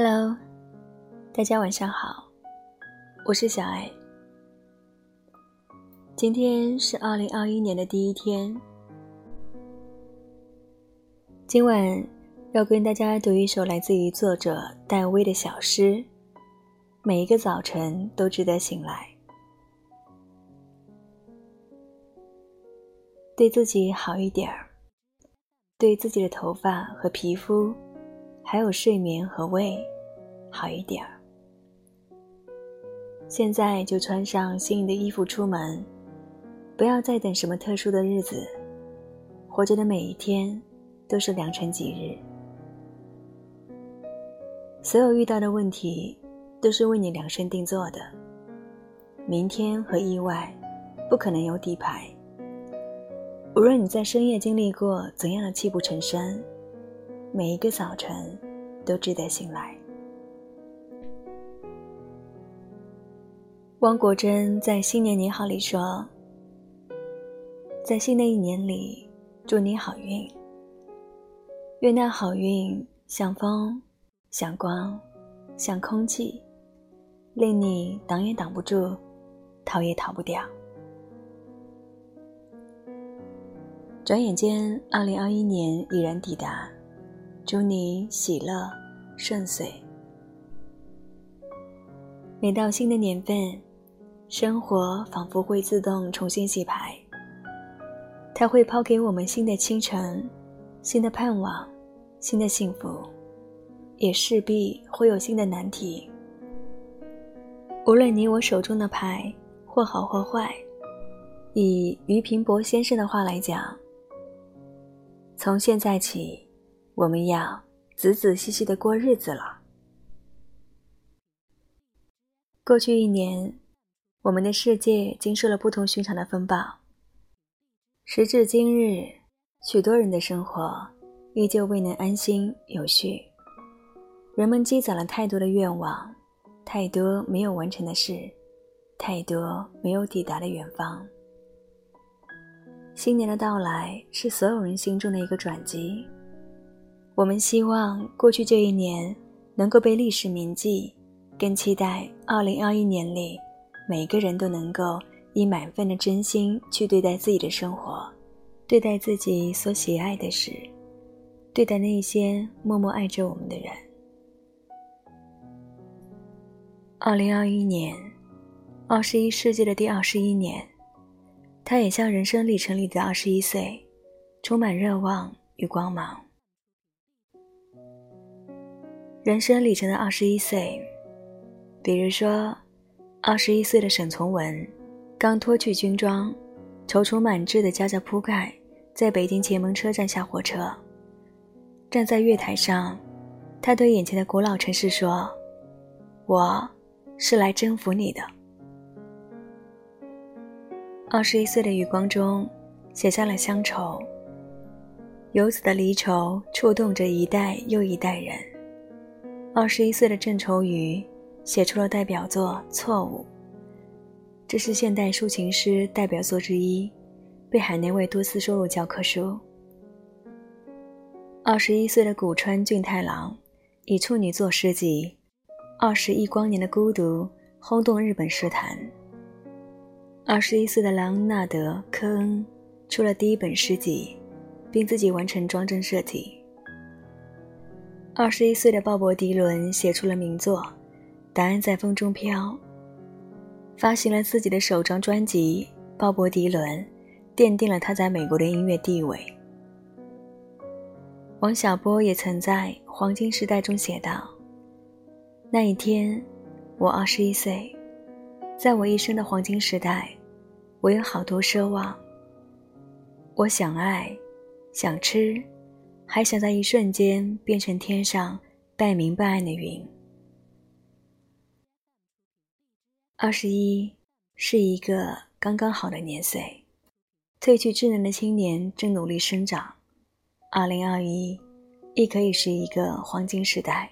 Hello，大家晚上好，我是小爱。今天是二零二一年的第一天，今晚要跟大家读一首来自于作者戴薇的小诗。每一个早晨都值得醒来，对自己好一点儿，对自己的头发和皮肤，还有睡眠和胃好一点儿。现在就穿上心仪的衣服出门，不要再等什么特殊的日子，活着的每一天都是良辰吉日。所有遇到的问题。都是为你量身定做的。明天和意外，不可能有底牌。无论你在深夜经历过怎样的泣不成声，每一个早晨都值得醒来。汪国真在《新年你好》里说：“在新的一年里，祝你好运。愿那好运像风，像光，像空气。”令你挡也挡不住，逃也逃不掉。转眼间，二零二一年已然抵达，祝你喜乐顺遂。每到新的年份，生活仿佛会自动重新洗牌，它会抛给我们新的清晨、新的盼望、新的幸福，也势必会有新的难题。无论你我手中的牌或好或坏，以于平伯先生的话来讲，从现在起，我们要仔仔细细的过日子了。过去一年，我们的世界经受了不同寻常的风暴。时至今日，许多人的生活依旧未能安心有序，人们积攒了太多的愿望。太多没有完成的事，太多没有抵达的远方。新年的到来是所有人心中的一个转机。我们希望过去这一年能够被历史铭记，更期待2021年里每个人都能够以满分的真心去对待自己的生活，对待自己所喜爱的事，对待那些默默爱着我们的人。二零二一年，二十一世纪的第二十一年，它也像人生历程里的二十一岁，充满热望与光芒。人生里程的二十一岁，比如说，二十一岁的沈从文，刚脱去军装，踌躇满志的夹着铺盖，在北京前门车站下火车，站在月台上，他对眼前的古老城市说：“我。”是来征服你的。二十一岁的余光中，写下了乡愁。游子的离愁触动着一代又一代人。二十一岁的郑愁予写出了代表作《错误》，这是现代抒情诗代表作之一，被海内外多次收入教科书。二十一岁的古川俊太郎以处女作诗集。二十亿光年的孤独轰动日本诗坛。二十一岁的莱昂纳德·科恩出了第一本诗集，并自己完成装帧设计。二十一岁的鲍勃·迪伦写出了名作《答案在风中飘》，发行了自己的首张专辑《鲍勃·迪伦》，奠定了他在美国的音乐地位。王小波也曾在《黄金时代》中写道。那一天，我二十一岁，在我一生的黄金时代，我有好多奢望。我想爱，想吃，还想在一瞬间变成天上半明半暗的云。二十一是一个刚刚好的年岁，褪去稚嫩的青年正努力生长。二零二一亦可以是一个黄金时代。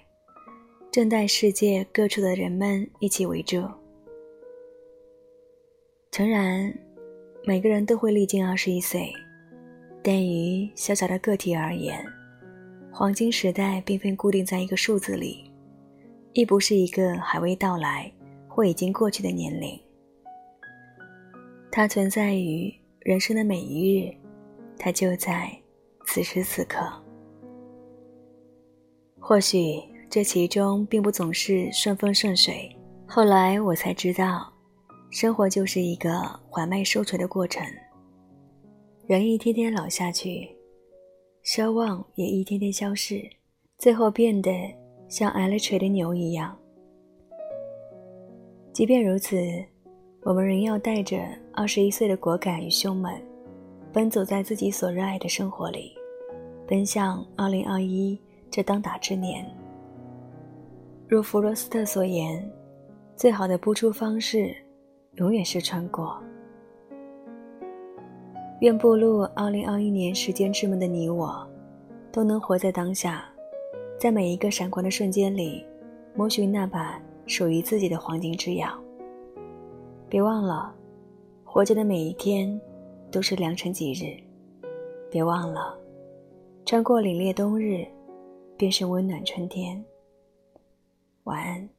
正待世界各处的人们一起围住。诚然，每个人都会历经二十一岁，对于小小的个体而言，黄金时代并非固定在一个数字里，亦不是一个还未到来或已经过去的年龄。它存在于人生的每一日，它就在此时此刻。或许这其中并不总是顺风顺水。后来我才知道，生活就是一个缓慢收锤的过程。人一天天老下去，奢望也一天天消逝，最后变得像挨了锤的牛一样。即便如此，我们仍要带着二十一岁的果敢与凶猛，奔走在自己所热爱的生活里，奔向二零二一这当打之年。如弗罗斯特所言。最好的播出方式，永远是穿过。愿步入二零二一年时间之门的你我，都能活在当下，在每一个闪光的瞬间里，摸寻那把属于自己的黄金之钥。别忘了，活着的每一天，都是良辰吉日。别忘了，穿过凛冽冬日，便是温暖春天。晚安。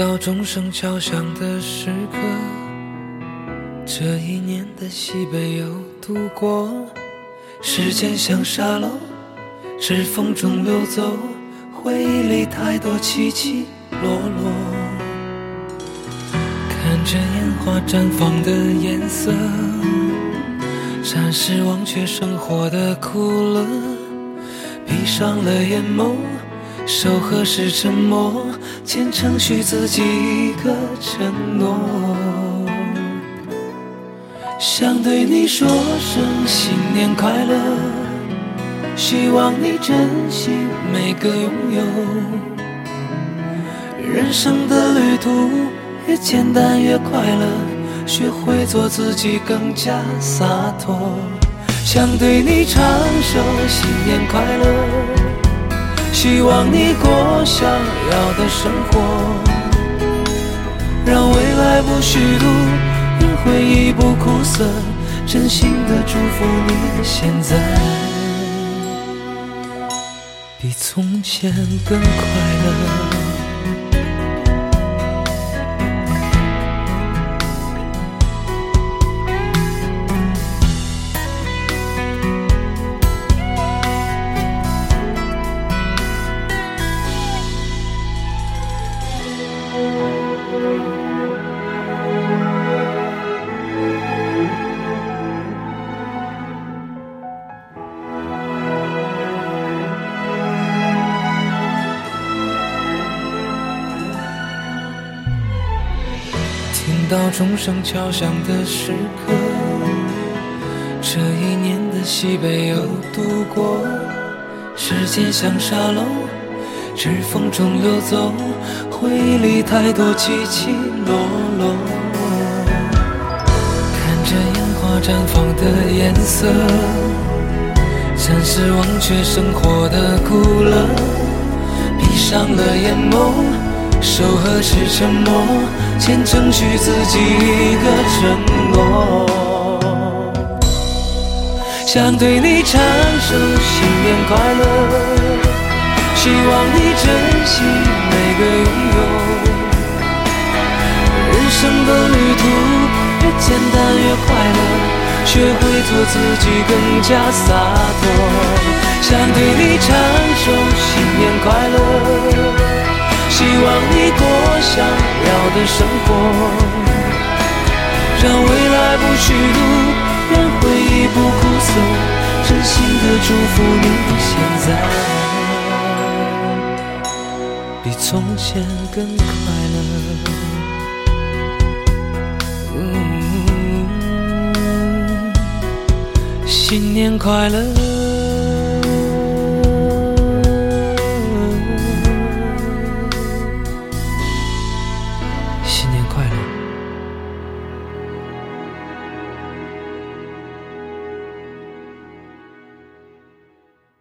到钟声敲响的时刻，这一年的西北又度过。时间像沙漏，指缝中流走，回忆里太多起起落落。看着烟花绽放的颜色，暂时忘却生活的苦乐，闭上了眼眸。手和是沉默，虔诚许自己一个承诺，想对你说声新年快乐，希望你珍惜每个拥有。人生的旅途越简单越快乐，学会做自己更加洒脱，想对你唱首新年快乐。希望你过想要的生活，让未来不虚度，让回忆不苦涩，真心的祝福你现在比从前更快乐。等到钟声敲响的时刻，这一年的西北又度过。时间像沙漏，指缝中流走，回忆里太多起起落落。看着烟花绽放的颜色，暂时忘却生活的苦乐，闭上了眼眸。手和是沉默，虔诚许自己一个承诺，想对你唱首新年快乐，希望你珍惜每个拥有。人生的旅途越简单越快乐，学会做自己更加洒脱，想对你唱首新年快乐。希望你过想要的生活，让未来不虚度，让回忆不苦涩，真心的祝福你现在比从前更快乐。新年快乐。